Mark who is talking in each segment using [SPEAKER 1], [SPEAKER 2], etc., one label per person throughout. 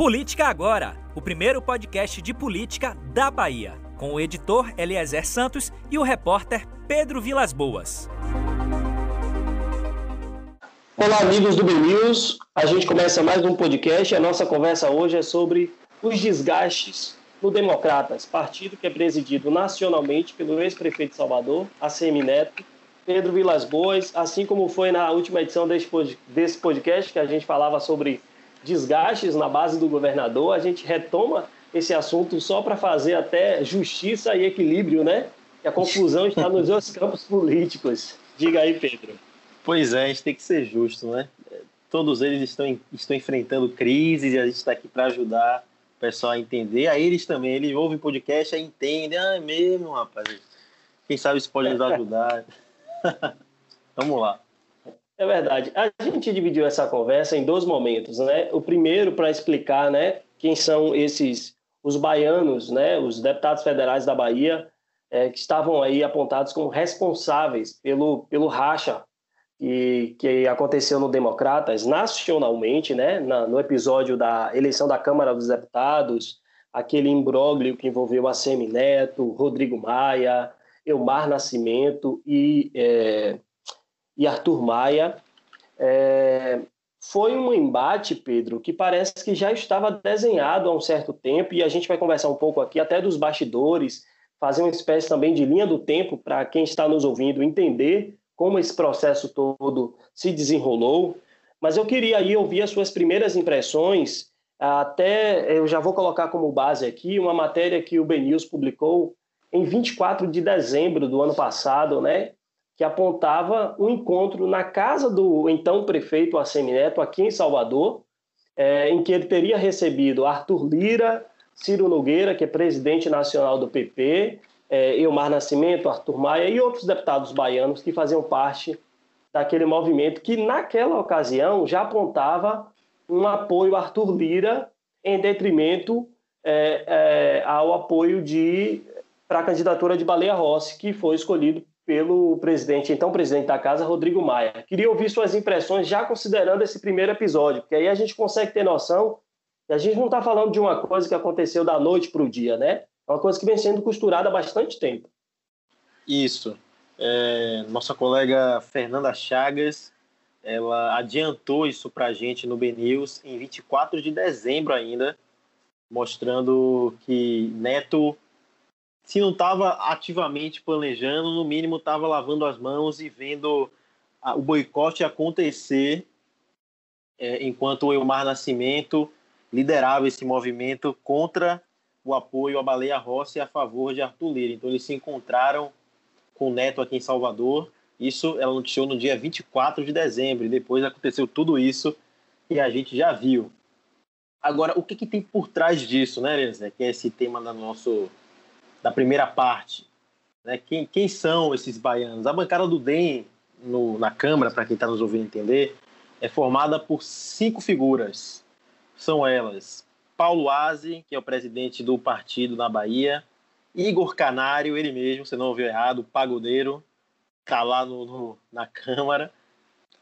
[SPEAKER 1] Política Agora, o primeiro podcast de política da Bahia, com o editor Eliezer Santos e o repórter Pedro Vilas Boas.
[SPEAKER 2] Olá, amigos do BNews. A gente começa mais um podcast. A nossa conversa hoje é sobre os desgastes no Democratas, partido que é presidido nacionalmente pelo ex-prefeito de Salvador, ACM Neto, Pedro Vilas Boas, assim como foi na última edição desse podcast, que a gente falava sobre desgastes na base do governador, a gente retoma esse assunto só para fazer até justiça e equilíbrio, né? Que a confusão está nos dois campos políticos. Diga aí, Pedro.
[SPEAKER 3] Pois é, a gente tem que ser justo, né? Todos eles estão, estão enfrentando crises e a gente está aqui para ajudar o pessoal a entender. Aí eles também, eles ouvem podcast e entendem. Ah, é mesmo, rapaz. Quem sabe isso pode nos ajudar. Vamos lá.
[SPEAKER 2] É verdade. A gente dividiu essa conversa em dois momentos, né? O primeiro para explicar, né, quem são esses os baianos, né, os deputados federais da Bahia é, que estavam aí apontados como responsáveis pelo pelo racha que, que aconteceu no Democratas nacionalmente, né, na, no episódio da eleição da Câmara dos Deputados, aquele imbróglio que envolveu a Semi Neto, Rodrigo Maia, Elmar Nascimento e é, e Arthur Maia. É, foi um embate, Pedro, que parece que já estava desenhado há um certo tempo, e a gente vai conversar um pouco aqui até dos bastidores, fazer uma espécie também de linha do tempo para quem está nos ouvindo entender como esse processo todo se desenrolou. Mas eu queria aí ouvir as suas primeiras impressões, até eu já vou colocar como base aqui uma matéria que o BNews publicou em 24 de dezembro do ano passado, né, que apontava um encontro na casa do então prefeito Assemineto, aqui em Salvador, é, em que ele teria recebido Arthur Lira, Ciro Nogueira, que é presidente nacional do PP, é, Elmar Nascimento, Arthur Maia e outros deputados baianos que faziam parte daquele movimento que, naquela ocasião, já apontava um apoio a Arthur Lira em detrimento é, é, ao apoio de para a candidatura de Baleia Rossi, que foi escolhido pelo presidente, então presidente da casa, Rodrigo Maia. Queria ouvir suas impressões já considerando esse primeiro episódio, porque aí a gente consegue ter noção que a gente não está falando de uma coisa que aconteceu da noite para o dia, né? É uma coisa que vem sendo costurada há bastante tempo.
[SPEAKER 3] Isso. É, nossa colega Fernanda Chagas, ela adiantou isso para a gente no BNews em 24 de dezembro ainda, mostrando que Neto se não estava ativamente planejando, no mínimo estava lavando as mãos e vendo a, o boicote acontecer é, enquanto o Elmar Nascimento liderava esse movimento contra o apoio à Baleia Rossi a favor de Arthur Lira. Então eles se encontraram com o Neto aqui em Salvador. Isso ela noticiou no dia 24 de dezembro. E depois aconteceu tudo isso que a gente já viu. Agora, o que, que tem por trás disso, né, Elisa? Que é esse tema do nosso da primeira parte. Né? Quem, quem são esses baianos? A bancada do DEM no, na Câmara, para quem está nos ouvindo entender, é formada por cinco figuras. São elas Paulo Aze, que é o presidente do partido na Bahia, Igor Canário, ele mesmo, você não ouviu errado, pagodeiro, está lá no, no, na Câmara,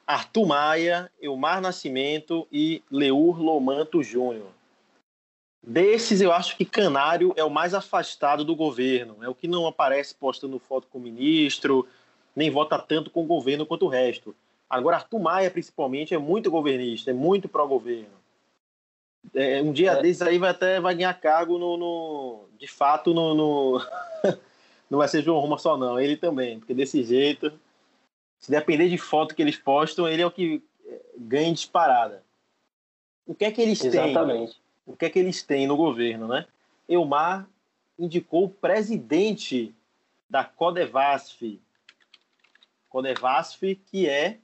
[SPEAKER 3] Arthur Maia, Elmar Nascimento e Leur Lomanto Júnior. Desses, eu acho que Canário é o mais afastado do governo. É o que não aparece postando foto com o ministro, nem vota tanto com o governo quanto o resto. Agora, Arthur Maia, principalmente, é muito governista, é muito pró-governo. É, um dia é. desses aí vai até vai ganhar cargo no, no de fato no, no... não vai ser João Roma só não, ele também, porque desse jeito, se depender de foto que eles postam, ele é o que é, ganha disparada. O que é que eles
[SPEAKER 2] Exatamente. têm? Exatamente
[SPEAKER 3] o que é que eles têm no governo, né? Elmar indicou o presidente da Codevasf, Codevasf, que é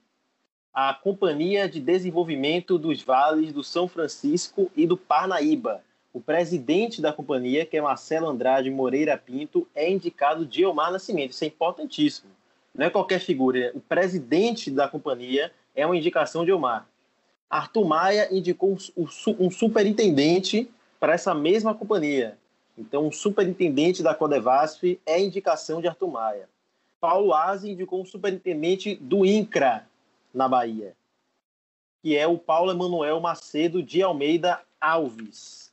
[SPEAKER 3] a Companhia de Desenvolvimento dos Vales do São Francisco e do Parnaíba. O presidente da companhia, que é Marcelo Andrade Moreira Pinto, é indicado de Elmar Nascimento. Isso é importantíssimo. Não é qualquer figura. O presidente da companhia é uma indicação de Elmar. Arthur Maia indicou um, superintendente para essa mesma companhia. Então, um superintendente da Codevasf é indicação de Arthur Maia. Paulo Aze indicou um superintendente do INCRA, na Bahia, que é o Paulo Emanuel Macedo de Almeida Alves.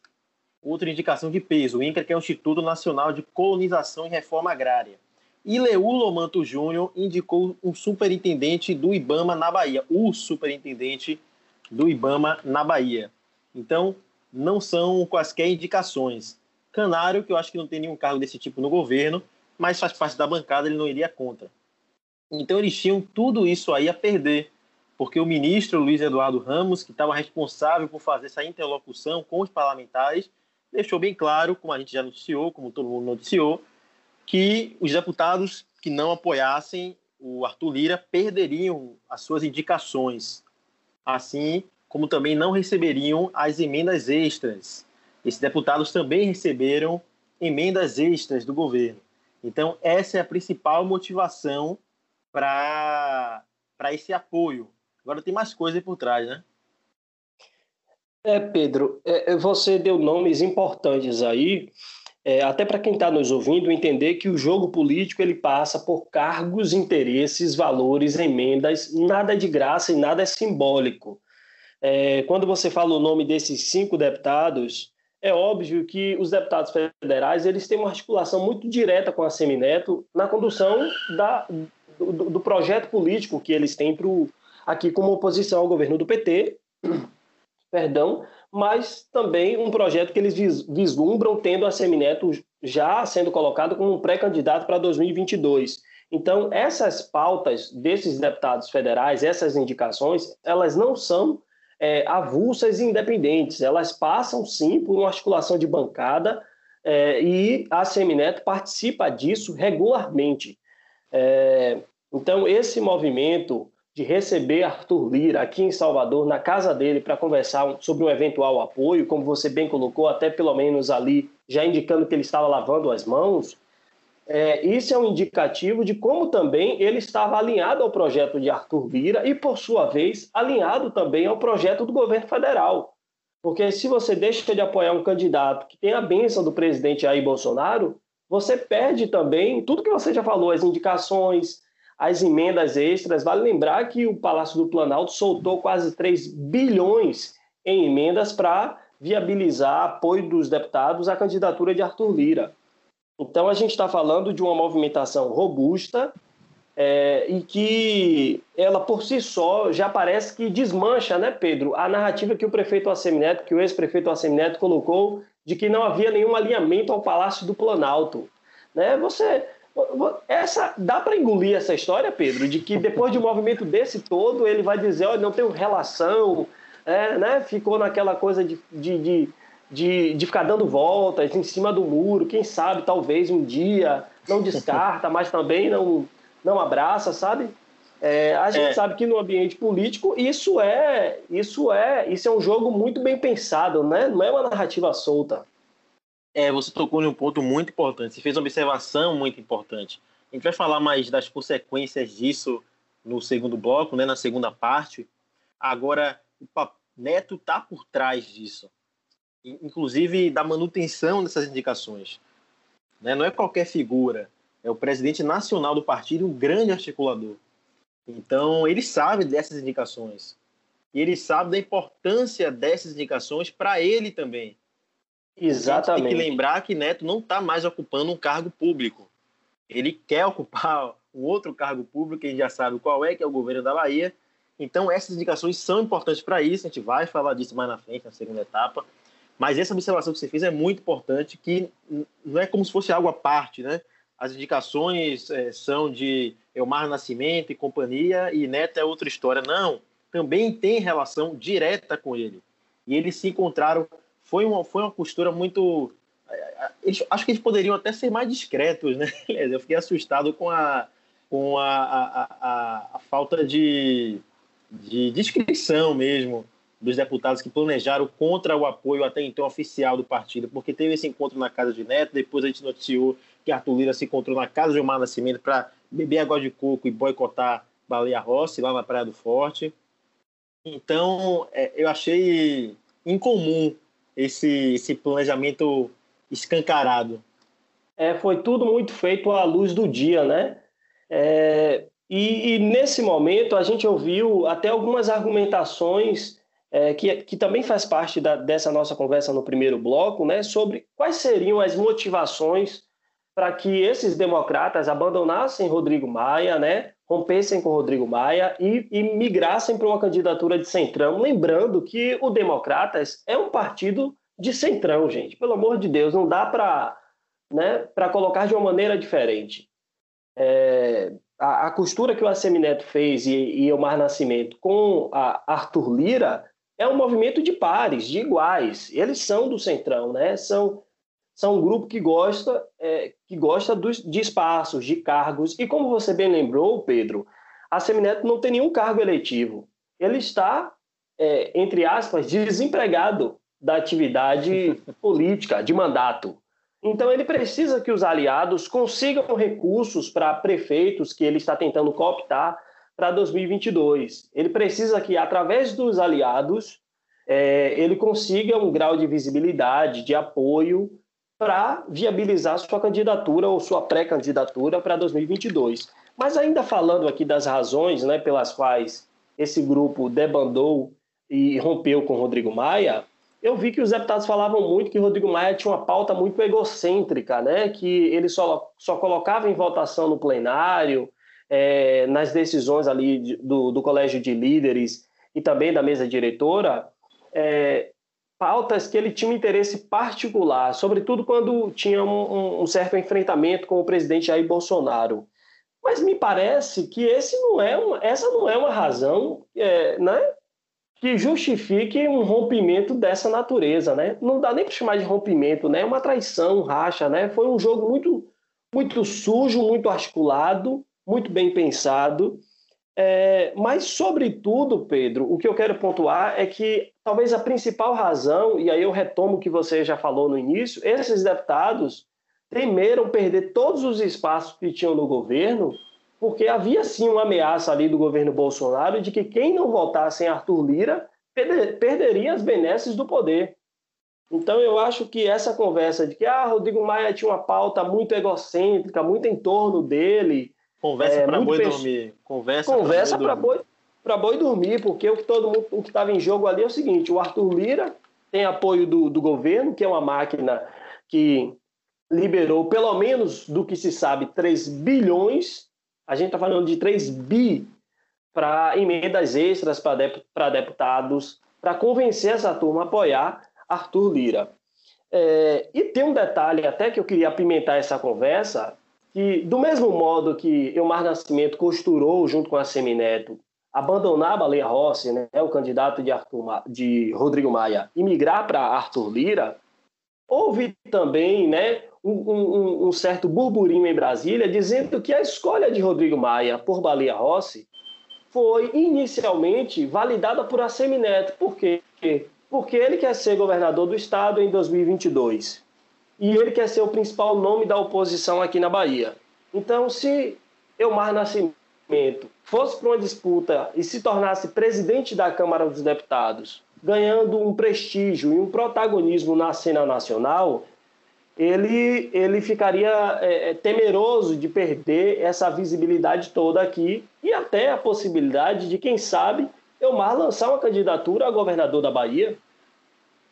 [SPEAKER 3] Outra indicação de peso, o INCRA, que é o Instituto Nacional de Colonização e Reforma Agrária. E Leulo Manto Júnior indicou um superintendente do IBAMA na Bahia, o superintendente do IBAMA na Bahia. Então, não são quaisquer indicações. Canário, que eu acho que não tem nenhum cargo desse tipo no governo, mas faz parte da bancada, ele não iria contra. Então, eles tinham tudo isso aí a perder, porque o ministro Luiz Eduardo Ramos, que estava responsável por fazer essa interlocução com os parlamentares, deixou bem claro, como a gente já noticiou, como todo mundo noticiou, que os deputados que não apoiassem o Arthur Lira perderiam as suas indicações, assim como também não receberiam as emendas extras. Esses deputados também receberam emendas extras do governo. Então, essa é a principal motivação para esse apoio. Agora tem mais coisa por trás, né?
[SPEAKER 2] É, Pedro, é, você deu nomes importantes aí é, até para quem está nos ouvindo, entender que o jogo político ele passa por cargos, interesses, valores, emendas, nada é de graça e nada é simbólico. É, quando você fala o nome desses cinco deputados, é óbvio que os deputados federais eles têm uma articulação muito direta com a Semineto na condução da, do, do projeto político que eles têm pro, aqui como oposição ao governo do PT, perdão, mas também um projeto que eles vislumbram tendo a Semineto já sendo colocado como um pré-candidato para 2022. Então, essas pautas desses deputados federais, essas indicações, elas não são é, avulsas e independentes, elas passam sim por uma articulação de bancada é, e a Semineto participa disso regularmente. É, então, esse movimento de receber Arthur Lira aqui em Salvador, na casa dele, para conversar sobre um eventual apoio, como você bem colocou, até pelo menos ali, já indicando que ele estava lavando as mãos, é, isso é um indicativo de como também ele estava alinhado ao projeto de Arthur Lira e, por sua vez, alinhado também ao projeto do governo federal. Porque se você deixa de apoiar um candidato que tem a bênção do presidente Jair Bolsonaro, você perde também tudo que você já falou, as indicações, as emendas extras. Vale lembrar que o Palácio do Planalto soltou quase 3 bilhões em emendas para viabilizar apoio dos deputados à candidatura de Arthur Lira. Então a gente está falando de uma movimentação robusta é, e que ela por si só já parece que desmancha, né, Pedro, a narrativa que o prefeito Assemineto, que o ex-prefeito Assemineto colocou de que não havia nenhum alinhamento ao Palácio do Planalto. Né? Você essa, dá para engolir essa história, Pedro, de que depois de um movimento desse todo, ele vai dizer, olha, não tenho relação, é, né? ficou naquela coisa de, de, de, de, de ficar dando voltas em cima do muro, quem sabe, talvez um dia, não descarta, mas também não, não abraça, sabe? É, a gente é. sabe que no ambiente político isso é, isso é, isso é um jogo muito bem pensado, né? Não é uma narrativa solta.
[SPEAKER 3] É, você tocou em um ponto muito importante. Você fez uma observação muito importante. A gente vai falar mais das consequências disso no segundo bloco, né, na segunda parte. Agora, o Neto está por trás disso, inclusive da manutenção dessas indicações. Né? Não é qualquer figura, é o presidente nacional do partido, um grande articulador. Então, ele sabe dessas indicações. E ele sabe da importância dessas indicações para ele também.
[SPEAKER 2] Exatamente.
[SPEAKER 3] tem que lembrar que Neto não está mais ocupando um cargo público. Ele quer ocupar um outro cargo público, a gente já sabe qual é, que é o governo da Bahia. Então, essas indicações são importantes para isso. A gente vai falar disso mais na frente, na segunda etapa. Mas essa observação que você fez é muito importante, que não é como se fosse algo à parte, né? As indicações é, são de Elmar Nascimento e companhia, e Neto é outra história. Não, também tem relação direta com ele. E eles se encontraram foi uma, foi uma postura muito. Eles, acho que eles poderiam até ser mais discretos, né? Eu fiquei assustado com a, com a, a, a, a falta de, de discrição mesmo dos deputados que planejaram contra o apoio até então oficial do partido, porque teve esse encontro na casa de Neto, depois a gente noticiou que Arthur Lira se encontrou na casa de Omar Nascimento para beber água de coco e boicotar Baleia Rossi lá na Praia do Forte. Então, é, eu achei incomum esse, esse planejamento escancarado?
[SPEAKER 2] É, foi tudo muito feito à luz do dia, né? É, e, e, nesse momento a gente ouviu até algumas argumentações é, que, que também faz parte da, dessa nossa conversa no primeiro bloco, né, sobre quais seriam as motivações para que esses democratas abandonassem Rodrigo Maia, né, rompessem com Rodrigo Maia e, e migrassem para uma candidatura de centrão. Lembrando que o Democratas é um partido de centrão, gente. Pelo amor de Deus, não dá para né, colocar de uma maneira diferente. É, a, a, costura que o Assemineto fez e, e Omar Nascimento com a Arthur Lira é um movimento de pares, de iguais. Eles são do centrão, né? São são um grupo que gosta, é, que gosta dos, de espaços, de cargos. E como você bem lembrou, Pedro, a Semineto não tem nenhum cargo eletivo. Ele está, é, entre aspas, desempregado da atividade política, de mandato. Então ele precisa que os aliados consigam recursos para prefeitos que ele está tentando cooptar para 2022. Ele precisa que, através dos aliados, é, ele consiga um grau de visibilidade, de apoio para viabilizar sua candidatura ou sua pré-candidatura para 2022. Mas ainda falando aqui das razões né, pelas quais esse grupo debandou e rompeu com Rodrigo Maia, eu vi que os deputados falavam muito que Rodrigo Maia tinha uma pauta muito egocêntrica, né? que ele só, só colocava em votação no plenário, é, nas decisões ali do, do colégio de líderes e também da mesa diretora, é, pautas que ele tinha um interesse particular, sobretudo quando tinha um, um, certo enfrentamento com o presidente Jair Bolsonaro. Mas me parece que esse não é uma, essa não é uma razão é, né, que justifique um rompimento dessa natureza. Né? Não dá nem para chamar de rompimento, né? é uma traição, racha. Né? Foi um jogo muito, muito sujo, muito articulado, muito bem pensado. É, mas, sobretudo, Pedro, o que eu quero pontuar é que talvez a principal razão, e aí eu retomo o que você já falou no início, esses deputados temeram perder todos os espaços que tinham no governo, porque havia sim uma ameaça ali do governo Bolsonaro de que quem não votasse em Arthur Lira perderia as benesses do poder. Então eu acho que essa conversa de que ah, Rodrigo Maia tinha uma pauta muito egocêntrica, muito em torno dele,
[SPEAKER 3] Conversa é, para boi peixe... dormir.
[SPEAKER 2] Conversa, Conversa para boi, boi, boi dormir, porque o que todo mundo, o que estava em jogo ali é o seguinte: o Arthur Lira tem apoio do, do governo, que é uma máquina que liberou, pelo menos do que se sabe, 3 bilhões. A gente está falando de 3 bi para emendas extras para deputados, para convencer essa turma a apoiar Arthur Lira. É, e tem um detalhe até que eu queria apimentar essa conversa, que, do mesmo modo que Elmar Nascimento costurou, junto com a Semineto, abandonar a Baleia Rossi, né, o candidato de, Arthur, de Rodrigo Maia, e migrar para Arthur Lira, houve também né, um, um, um, certo burburinho em Brasília dizendo que a escolha de Rodrigo Maia por Baleia Rossi foi inicialmente validada por Assemineto. Por quê? Porque ele quer ser governador do estado em 2022 e ele quer ser o principal nome da oposição aqui na Bahia. Então, se Elmar Nascimento fosse para uma disputa e se tornasse presidente da Câmara dos Deputados, ganhando um prestígio e um protagonismo na cena nacional, ele, ele ficaria é, é temeroso de perder essa visibilidade toda aqui e até a possibilidade de, quem sabe, Elmar lançar uma candidatura a governador da Bahia.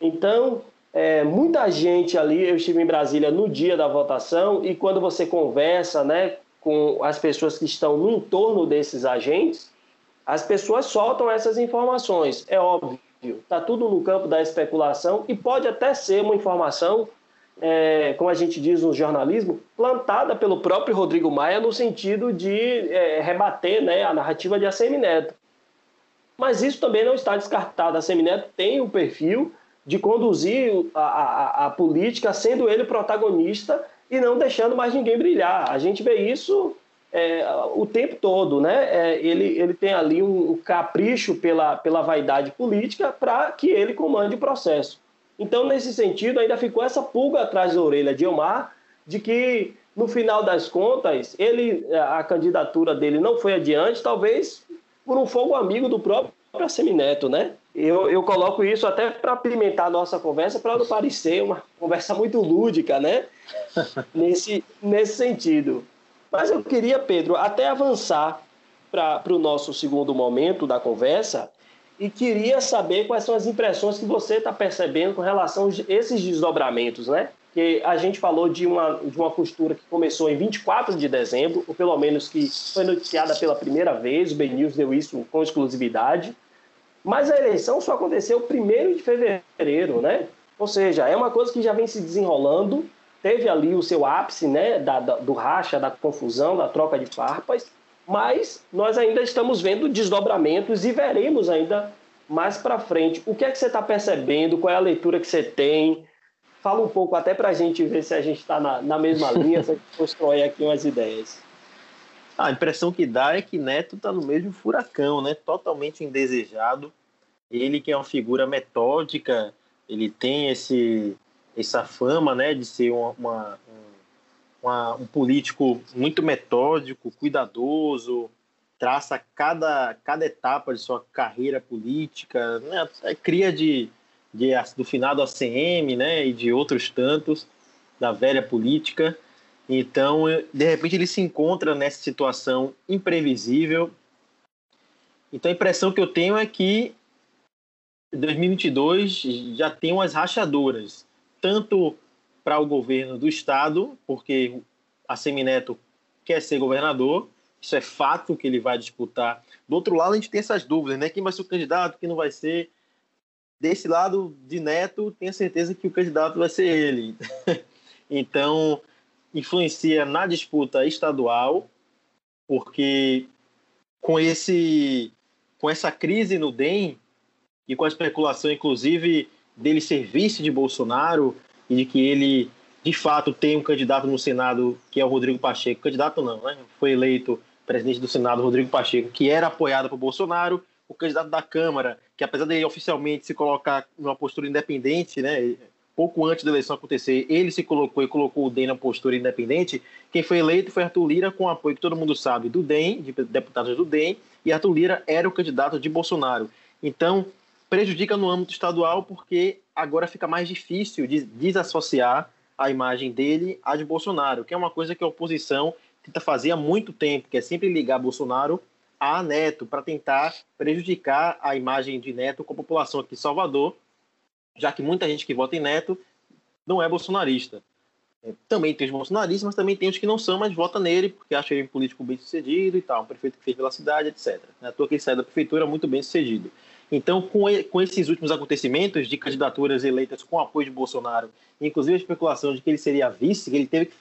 [SPEAKER 2] Então, é, muita gente ali, eu estive em Brasília no dia da votação e quando você conversa né, com as pessoas que estão no entorno desses agentes, as pessoas soltam essas informações. É óbvio, está tudo no campo da especulação e pode até ser uma informação, é, como a gente diz no jornalismo, plantada pelo próprio Rodrigo Maia no sentido de é, rebater né, a narrativa de Assemineto. Mas isso também não está descartado. A Semineto tem um perfil de conduzir a, a, a, política sendo ele protagonista e não deixando mais ninguém brilhar. A gente vê isso é, o tempo todo, né? É, ele, ele tem ali um, um, capricho pela, pela vaidade política para que ele comande o processo. Então, nesse sentido, ainda ficou essa pulga atrás da orelha de Omar de que, no final das contas, ele, a candidatura dele não foi adiante, talvez por um fogo amigo do próprio Semineto, né? Eu, eu coloco isso até para pimentar a nossa conversa, para não parecer uma conversa muito lúdica, né? nesse, nesse sentido. Mas eu queria, Pedro, até avançar para o nosso segundo momento da conversa e queria saber quais são as impressões que você está percebendo com relação a esses desdobramentos, né? Que a gente falou de uma, de uma costura que começou em 24 de dezembro, ou pelo menos que foi noticiada pela primeira vez, o Ben News deu isso com exclusividade, mas a eleição só aconteceu 1 de fevereiro, né? Ou seja, é uma coisa que já vem se desenrolando, teve ali o seu ápice, né, da, da, do racha, da confusão, da troca de farpas, mas nós ainda estamos vendo desdobramentos e veremos ainda mais para frente. O que é que você está percebendo? Qual é a leitura que você tem? Fala um pouco até para a gente ver se a gente está na, na, mesma linha, se a gente constrói aqui umas ideias.
[SPEAKER 3] A impressão que dá é que Neto está no mesmo furacão, né? totalmente indesejado. Ele que é uma figura metódica, ele tem esse, essa fama né, de ser uma, uma, uma, um político muito metódico, cuidadoso, traça cada, cada etapa de sua carreira política, né, cria de, de, do finado ACM né, e de outros tantos da velha política. Então, de repente, ele se encontra nessa situação imprevisível. Então, a impressão que eu tenho é que 2022 já tem umas rachaduras, tanto para o governo do estado, porque a Semineto quer ser governador, isso é fato que ele vai disputar. Do outro lado, a gente tem essas dúvidas, né? Quem vai ser o candidato, quem não vai ser. Desse lado de Neto, tenho certeza que o candidato vai ser ele. então, influencia na disputa estadual, porque com esse com essa crise no DEM e com a especulação, inclusive, dele ser vice de Bolsonaro e de que ele, de fato, tem um candidato no Senado, que é o Rodrigo Pacheco. Candidato não, né? Foi eleito presidente do Senado, Rodrigo Pacheco, que era apoiado por Bolsonaro. O candidato da Câmara, que apesar de ele oficialmente se colocar numa postura independente, né? Pouco antes da eleição acontecer, ele se colocou e colocou o DEM na postura independente. Quem foi eleito foi Arthur Lira, com apoio que todo mundo sabe do DEM, de deputados do DEM, e Arthur Lira era o candidato de Bolsonaro. Então, prejudica no âmbito estadual porque agora fica mais difícil de desassociar a imagem dele à de Bolsonaro, que é uma coisa que a oposição tenta fazer há muito tempo, que é sempre ligar Bolsonaro a Neto para tentar prejudicar a imagem de Neto com a população aqui em Salvador, já que muita gente que vota em Neto não é bolsonarista. É, também tem os bolsonaristas, mas também tem os que não são, mas vota nele porque acha ele um político bem sucedido e tal, um prefeito que fez pela cidade, etc. Não é à toa que ele saiu da prefeitura muito bem sucedido. Então, com, com esses últimos acontecimentos de candidaturas eleitas com apoio de Bolsonaro, inclusive a especulação de que ele seria vice, que ele teve que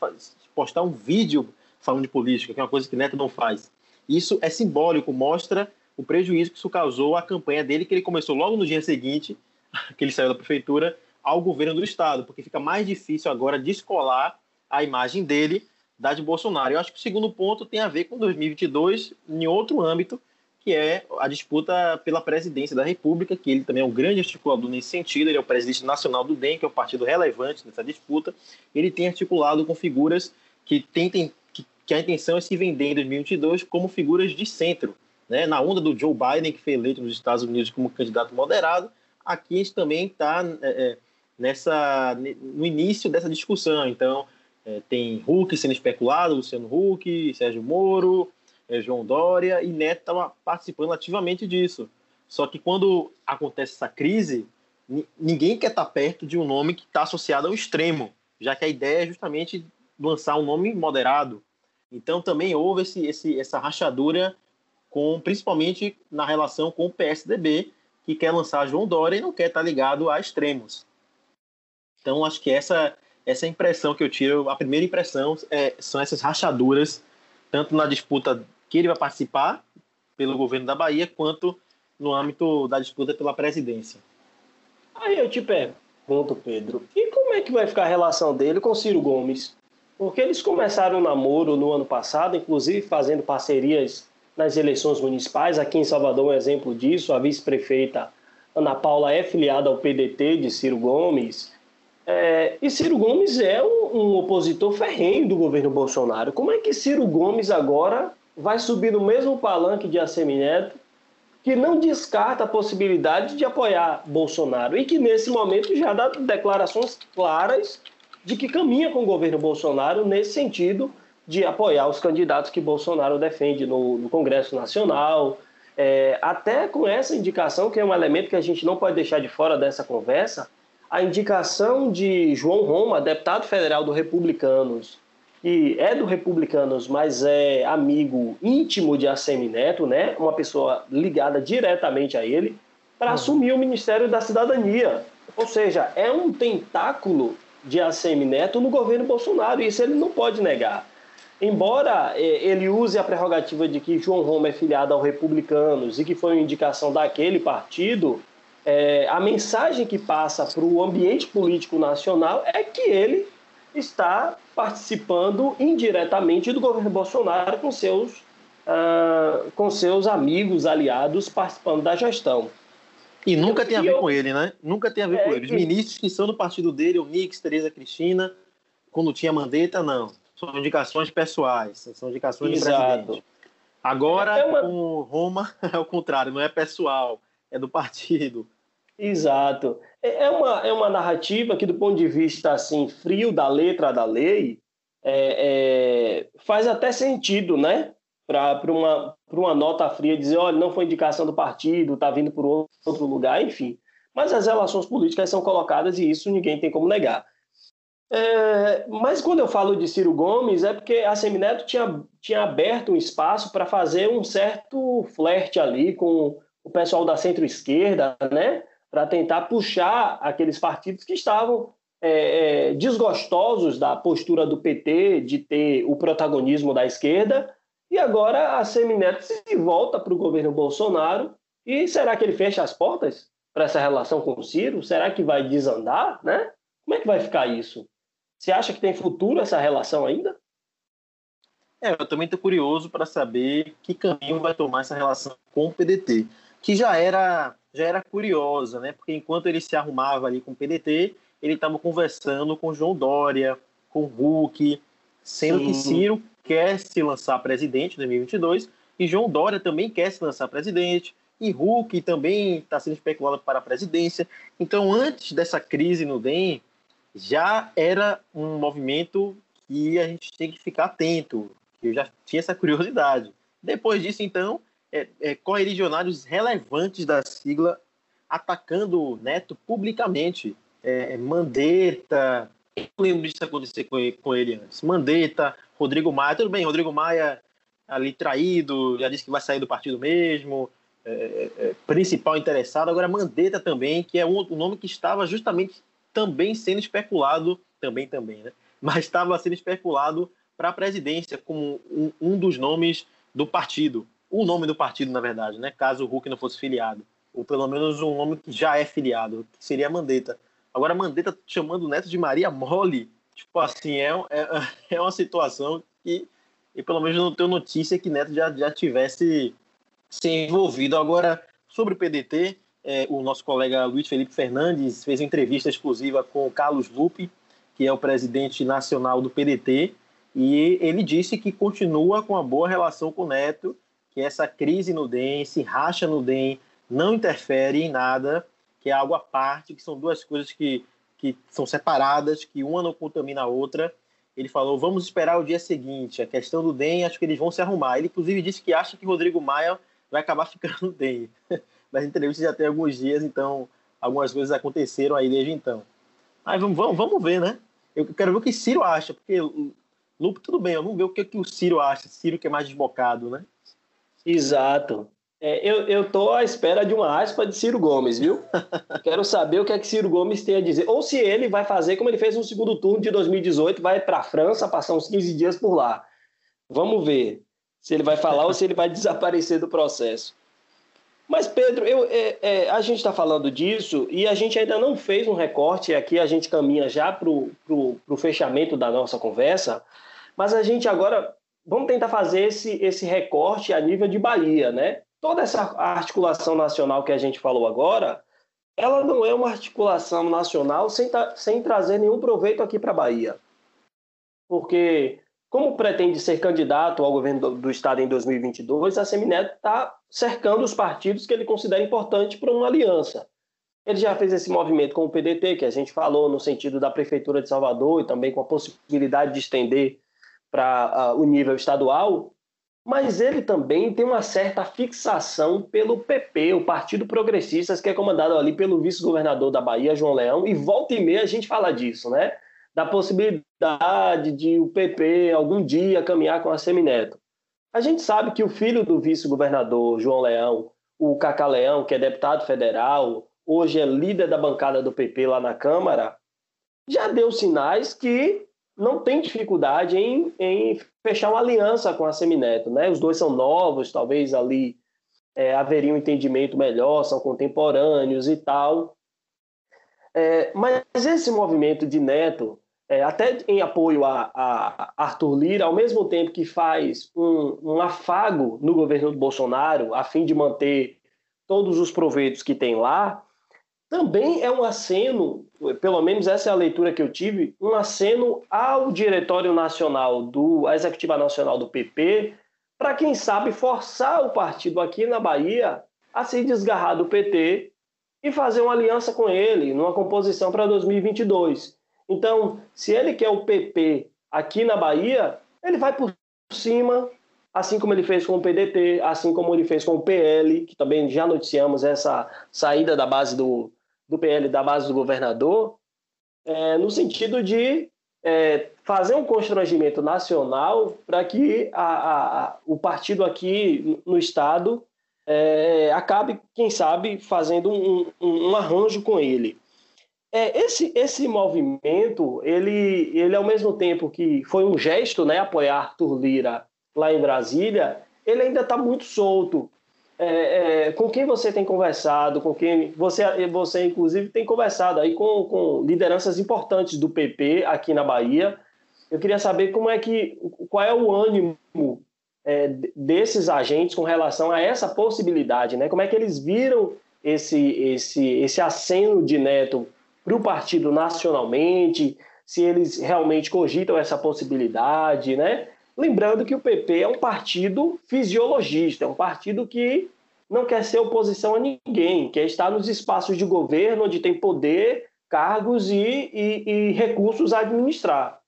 [SPEAKER 3] postar um vídeo falando de política, que é uma coisa que Neto não faz. Isso é simbólico, mostra o prejuízo que isso causou à campanha dele, que ele começou logo no dia seguinte, que ele saiu da prefeitura, ao governo do Estado, porque fica mais difícil agora descolar a imagem dele da de Bolsonaro. Eu acho que o segundo ponto tem a ver com 2022 em outro âmbito, que é a disputa pela presidência da República, que ele também é um grande articulador nesse sentido, ele é o presidente nacional do DEM, que é um partido relevante nessa disputa. Ele tem articulado com figuras que tentem que, que a intenção é se vender em 2022 como figuras de centro, né? Na onda do Joe Biden, que foi eleito nos Estados Unidos como candidato moderado, aqui a gente também está é, é, nessa no início dessa discussão. Então, é, tem Huck sendo especulado, Luciano Huck, Sérgio Moro, é, João Dória, e Neto estava participando ativamente disso. Só que quando acontece essa crise, ninguém quer estar tá perto de um nome que está associado ao extremo, já que a ideia é justamente lançar um nome moderado. Então também houve esse, esse, essa rachadura, com, principalmente na relação com o PSDB, que quer lançar João Dória e não quer estar tá ligado a extremos. Então acho que essa essa impressão que eu tiro, a primeira impressão é, são essas rachaduras, tanto na disputa que ele vai participar pelo governo da Bahia, quanto no âmbito da disputa pela presidência.
[SPEAKER 2] Aí eu te pergunto, Pedro, e como é que vai ficar a relação dele com Ciro Gomes? Porque eles começaram o namoro no ano passado, inclusive fazendo parcerias nas eleições municipais. Aqui em Salvador, um exemplo disso, a vice-prefeita Ana Paula é filiada ao PDT de Ciro Gomes. É, e Ciro Gomes é um, um opositor ferrenho do governo Bolsonaro. Como é que Ciro Gomes agora vai subir no mesmo palanque de Assemineto, que não descarta a possibilidade de apoiar Bolsonaro e que nesse momento já dá declarações claras de que caminha com o governo Bolsonaro nesse sentido de apoiar os candidatos que Bolsonaro defende no, no Congresso Nacional, é, até com essa indicação, que é um elemento que a gente não pode deixar de fora dessa conversa, a indicação de João Roma, deputado federal do Republicanos, que é do Republicanos, mas é amigo íntimo de Assemi Neto, né? uma pessoa ligada diretamente a ele, para uhum. assumir o Ministério da Cidadania. Ou seja, é um tentáculo de Assemi Neto no governo Bolsonaro, e isso ele não pode negar. Embora é, ele use a prerrogativa de que João Roma é filiado ao Republicanos e que foi uma indicação daquele partido, é, a mensagem que passa para o ambiente político nacional é que ele está participando indiretamente do governo Bolsonaro com seus, uh, com seus amigos, aliados, participando da gestão.
[SPEAKER 3] E nunca tem a ver eu, com ele, né? Nunca tem a ver é, com ele. Os ministros que são do partido dele, o Nix, Tereza Cristina, quando tinha Mandetta, não. São indicações pessoais, são indicações Exato. de presidente. Agora, uma... com Roma, é o contrário, não é pessoal, é do partido.
[SPEAKER 2] Exato. É, é uma, é uma narrativa que, do ponto de vista assim, frio da letra da lei, é, é, faz até sentido, né? Para uma, uma nota fria dizer, olha, não foi indicação do partido, está vindo por outro lugar, enfim. Mas as relações políticas são colocadas e isso ninguém tem como negar. É, mas quando eu falo de Ciro Gomes, é porque a Semineto tinha, tinha aberto um espaço para fazer um certo flerte ali com o pessoal da centro-esquerda, né? para tentar puxar aqueles partidos que estavam é, é, desgostosos da postura do PT de ter o protagonismo da esquerda. E agora a Semineto se volta para o governo Bolsonaro. E será que ele fecha as portas para essa relação com o Ciro? Será que vai desandar? Né? Como é que vai ficar isso? Você acha que tem futuro essa relação ainda?
[SPEAKER 3] É, eu também estou curioso para saber que caminho vai tomar essa relação com o PDT, que já era já era curiosa, né? Porque enquanto ele se arrumava ali com o PDT, ele estava conversando com João Dória, com Huck, sendo Sim. que Ciro quer se lançar presidente em 2022 e João Dória também quer se lançar presidente e Huck também está sendo especulado para a presidência. Então, antes dessa crise no DEM, já era um movimento que a gente tem que ficar atento, eu já tinha essa curiosidade. Depois disso, então, é, é, correligionários relevantes da sigla atacando o Neto publicamente. É, Mandetta, eu lembro disso acontecer com ele, com ele antes. Mandetta, Rodrigo Maia, tudo bem, Rodrigo Maia ali traído, já disse que vai sair do partido mesmo, é, é, é principal interessado. Agora, Mandetta também, que é um, um, nome que estava justamente também sendo especulado, também, também, né? Mas estava sendo especulado para a presidência como um, um dos nomes do partido o nome do partido, na verdade, né? Caso o Hulk não fosse filiado. Ou pelo menos um nome que já é filiado, que seria Mandetta. Agora, Mandetta chamando o Neto de Maria Mole, tipo assim, é, é, é uma situação que, e pelo menos não tenho notícia que Neto já, já tivesse se envolvido. Agora, sobre o PDT, é, o nosso colega Luiz Felipe Fernandes fez entrevista exclusiva com o Carlos Lupe, que é o presidente nacional do PDT, e ele disse que continua com uma boa relação com o Neto que essa crise no DEM, esse racha no DEM, não interfere em nada, que é algo à parte, que são duas coisas que, que são separadas, que uma não contamina a outra. Ele falou, vamos esperar o dia seguinte, a questão do DEM, acho que eles vão se arrumar. Ele, inclusive, disse que acha que Rodrigo Maia vai acabar ficando no DEM. Mas a entrevista já tem alguns dias, então algumas coisas aconteceram aí desde então. Mas vamos, vamos, vamos ver, né? Eu quero ver o que Ciro acha, porque Lupo, tudo bem, vamos ver o que, que o Ciro acha. Ciro que é mais desbocado, né?
[SPEAKER 2] Exato. É, eu, eu tô à espera de uma aspa de Ciro Gomes, viu? Quero saber o que é que Ciro Gomes tem a dizer. Ou se ele vai fazer como ele fez no segundo turno de 2018, vai para a França, passar uns 15 dias por lá. Vamos ver se ele vai falar ou se ele vai desaparecer do processo. Mas, Pedro, eu, é, é, a gente está falando disso e a gente ainda não fez um recorte, aqui a gente caminha já para o fechamento da nossa conversa, mas a gente agora vamos tentar fazer esse, esse recorte a nível de Bahia, né? Toda essa articulação nacional que a gente falou agora, ela não é uma articulação nacional sem, sem trazer nenhum proveito aqui para a Bahia. Porque, como pretende ser candidato ao governo do, do Estado em 2022, a Semineto está cercando os partidos que ele considera importantes para uma aliança. Ele já fez esse movimento com o PDT, que a gente falou no sentido da Prefeitura de Salvador e também com a possibilidade de estender para uh, o nível estadual, mas ele também tem uma certa fixação pelo PP, o Partido Progressista, que é comandado ali pelo vice-governador da Bahia, João Leão, e volta e meia a gente fala disso, né? Da possibilidade de o PP algum dia caminhar com a Semineto. A gente sabe que o filho do vice-governador João Leão, o Cacá Leão, que é deputado federal, hoje é líder da bancada do PP lá na Câmara, já deu sinais que não tem dificuldade em, em fechar uma aliança com a Semineto. Né? Os dois são novos, talvez ali é, haveria um entendimento melhor, são contemporâneos e tal. É, mas esse movimento de Neto, é, até em apoio a, a, Arthur Lira, ao mesmo tempo que faz um, um afago no governo do Bolsonaro, a fim de manter todos os proveitos que tem lá, também é um aceno, pelo menos essa é a leitura que eu tive, um aceno ao Diretório Nacional, do, à Executiva Nacional do PP, para quem sabe forçar o partido aqui na Bahia a se desgarrar do PT e fazer uma aliança com ele numa composição para 2022. Então, se ele quer o PP aqui na Bahia, ele vai por cima, assim como ele fez com o PDT, assim como ele fez com o PL, que também já noticiamos essa saída da base do, do PL da base do governador, é, no sentido de é, fazer um constrangimento nacional para que a, a, o partido aqui no Estado é, acabe, quem sabe, fazendo um, um, um arranjo com ele. É, esse, esse movimento, ele, ele ao mesmo tempo que foi um gesto, né, apoiar Arthur Lira lá em Brasília, ele ainda está muito solto é, é, com quem você tem conversado, com quem você, você inclusive tem conversado aí com, com lideranças importantes do PP aqui na Bahia. Eu queria saber como é que, qual é o ânimo é, desses agentes com relação a essa possibilidade, né? Como é que eles viram esse esse esse aceno de Neto o partido nacionalmente? Se eles realmente cogitam essa possibilidade, né? Lembrando que o PP é um partido fisiologista, é um partido que não quer ser oposição a ninguém, quer estar nos espaços de governo onde tem poder, cargos e, e, e recursos a administrar.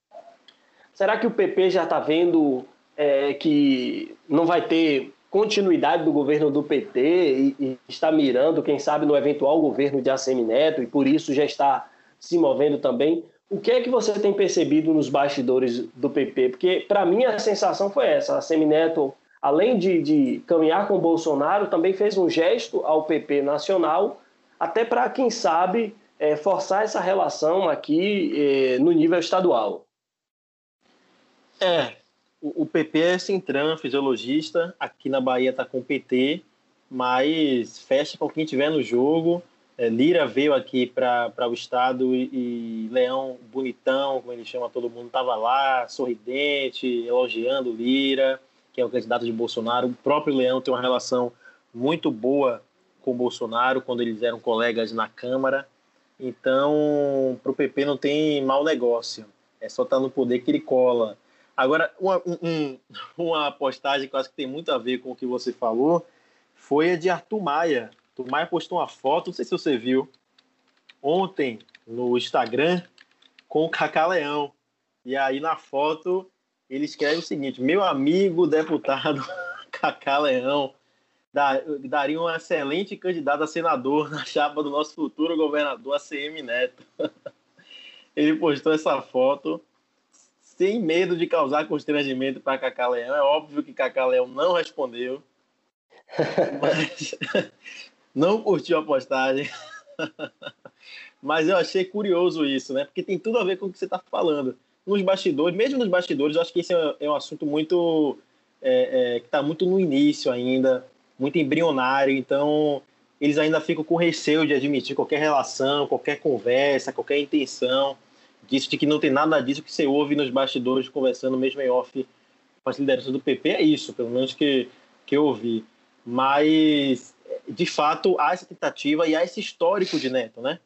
[SPEAKER 2] Será que o PP já está vendo é, que não vai ter continuidade do governo do PT e, e, está mirando, quem sabe, no eventual governo de Assemineto e por isso já está se movendo também? O que é que você tem percebido nos bastidores do PP? Porque, para mim, a sensação foi essa. A Semineto, além de, de caminhar com o Bolsonaro, também fez um gesto ao PP nacional, até para, quem sabe, é, forçar essa relação aqui é, no nível estadual.
[SPEAKER 3] É, o, PP é centrão, fisiologista, aqui na Bahia está com o PT, mas fecha com quem tiver no jogo é, Lira veio aqui para o estado e, e, Leão bonitão, como ele chama todo mundo, estava lá, sorridente, elogiando Lira, que é o candidato de Bolsonaro. O próprio Leão tem uma relação muito boa com Bolsonaro quando eles eram colegas na Câmara. Então, para o PP não tem mau negócio. É só estar tá no poder que ele cola. Agora, uma, um, uma postagem que eu acho que tem muito a ver com o que você falou foi a de Arthur Maia, o Maia postou uma foto, não sei se você viu, ontem no Instagram com o Cacá Leão. E aí na foto ele escreve o seguinte: Meu amigo deputado Cacá Leão daria um excelente candidato a senador na chapa do nosso futuro governador ACM Neto. ele postou essa foto sem medo de causar constrangimento para Cacá Leão. É óbvio que Cacá Leão não respondeu. Mas, não curtiu a postagem. Mas eu achei curioso isso, né? Porque tem tudo a ver com o que você está falando. Nos bastidores, mesmo nos bastidores, eu acho que esse é, é um assunto muito. É, é, que está muito no início ainda, muito embrionário. Então, eles ainda ficam com receio de admitir qualquer relação, qualquer conversa, qualquer intenção disso, de que não tem nada disso que você ouve nos bastidores conversando mesmo em off com as lideranças do PP. É isso, pelo menos que, que eu ouvi. Mas de fato, há essa tentativa e há esse histórico de Neto, né?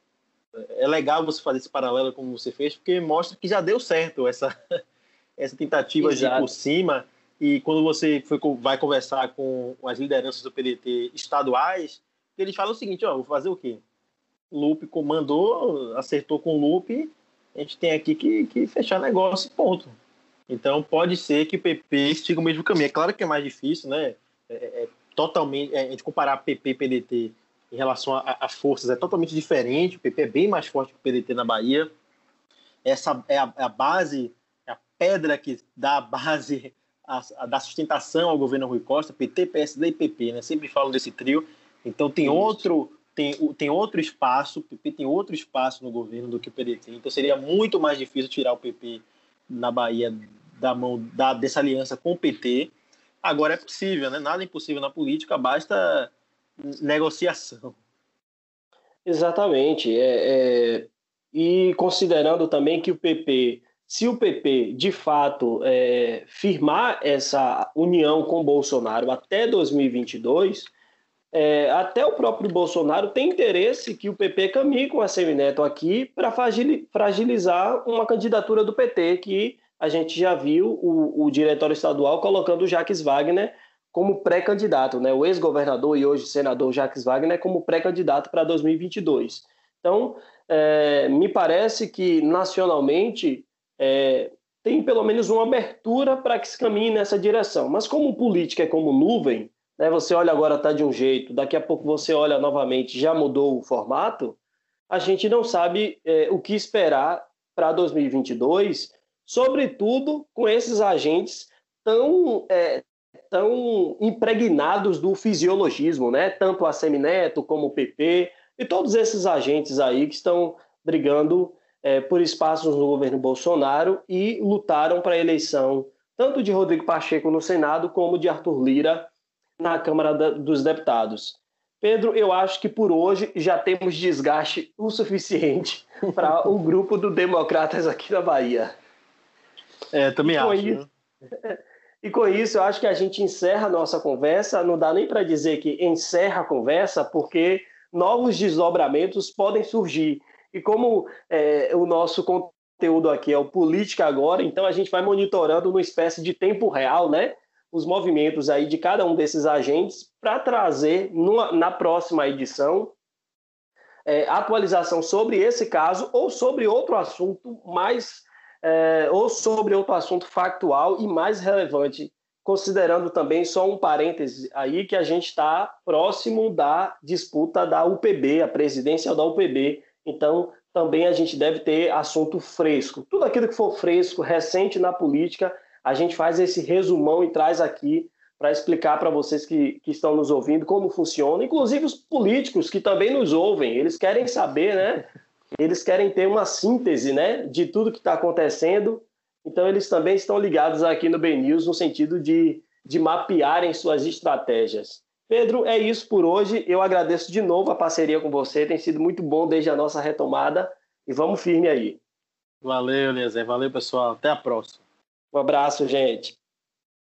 [SPEAKER 3] É legal você fazer esse paralelo como você fez, porque mostra que já deu certo essa, essa tentativa Exato. de ir por cima. E quando você foi, vai conversar com as lideranças do PDT estaduais, eles falam o seguinte: ó, vou fazer o quê? Lupe comandou, acertou com o Lupe, a gente tem aqui que, que fechar negócio, ponto. Então pode ser que o PP siga o mesmo caminho. É claro que é mais difícil, né? É, é, é totalmente. É, a gente comparar PP e PDT em relação a, a, forças é totalmente diferente. O PP é bem mais forte que o PDT na Bahia. Essa é a, é a base, é a pedra que dá a base a, a, da sustentação ao governo Rui Costa, PT, PSD e PP, né? Sempre falam desse trio. Então tem outro tem, tem outro espaço, o PP tem outro espaço no governo do que o PDT. Então seria muito mais difícil tirar o PP na Bahia da mão da, dessa aliança com o PT. Agora é possível, né? Nada é impossível na política, basta negociação.
[SPEAKER 2] Exatamente. É, é... E considerando também que o PP, se o PP de fato é, firmar essa união com Bolsonaro até 2022, é, até o próprio Bolsonaro tem interesse que o PP caminhe com a Semineto aqui para fragilizar uma candidatura do PT, que a gente já viu o, o diretório estadual colocando o Jacques Wagner como pré-candidato, né? o ex-governador e hoje senador Jacques Wagner como pré-candidato para 2022. Então, é, me parece que nacionalmente é, tem pelo menos uma abertura para que se caminhe nessa direção. Mas como política é como nuvem, né, você olha agora está de um jeito, daqui a pouco você olha novamente, já mudou o formato, a gente não sabe é, o que esperar para 2022, sobretudo com esses agentes tão, é, tão impregnados do fisiologismo, né? tanto a Semineto como o PP, e todos esses agentes aí que estão brigando é, por espaços no governo Bolsonaro e lutaram para a eleição tanto de Rodrigo Pacheco no Senado como de Arthur Lira na Câmara dos Deputados. Pedro, eu acho que por hoje já temos desgaste o suficiente para o grupo do Democratas aqui na Bahia.
[SPEAKER 3] É, também acho. Isso,
[SPEAKER 2] e com isso, eu acho que a gente encerra a nossa conversa. Não dá nem para dizer que encerra a conversa, porque novos desdobramentos podem surgir. E como é, o nosso conteúdo aqui é o Política Agora, então a gente vai monitorando numa espécie de tempo real, né? Os movimentos aí de cada um desses agentes para trazer numa, na próxima edição é, atualização sobre esse caso ou sobre outro assunto mais é, ou sobre outro assunto factual e mais relevante, considerando também só um parêntese aí que a gente está próximo da disputa da UPB, a presidência da UPB. Então, também a gente deve ter assunto fresco. Tudo aquilo que for fresco, recente na política, a gente faz esse resumão e traz aqui para explicar para vocês que, que estão nos ouvindo como funciona, inclusive os políticos que também nos ouvem, eles querem saber, né? Eles querem ter uma síntese, né, de tudo que está acontecendo. Então eles também estão ligados aqui no Ben News no sentido de, de mapearem suas estratégias. Pedro, é isso por hoje. Eu agradeço de novo a parceria com você. Tem sido muito bom desde a nossa retomada. E vamos firme aí.
[SPEAKER 3] Valeu, Eliezer. Valeu, pessoal. Até a próxima.
[SPEAKER 2] Um abraço, gente.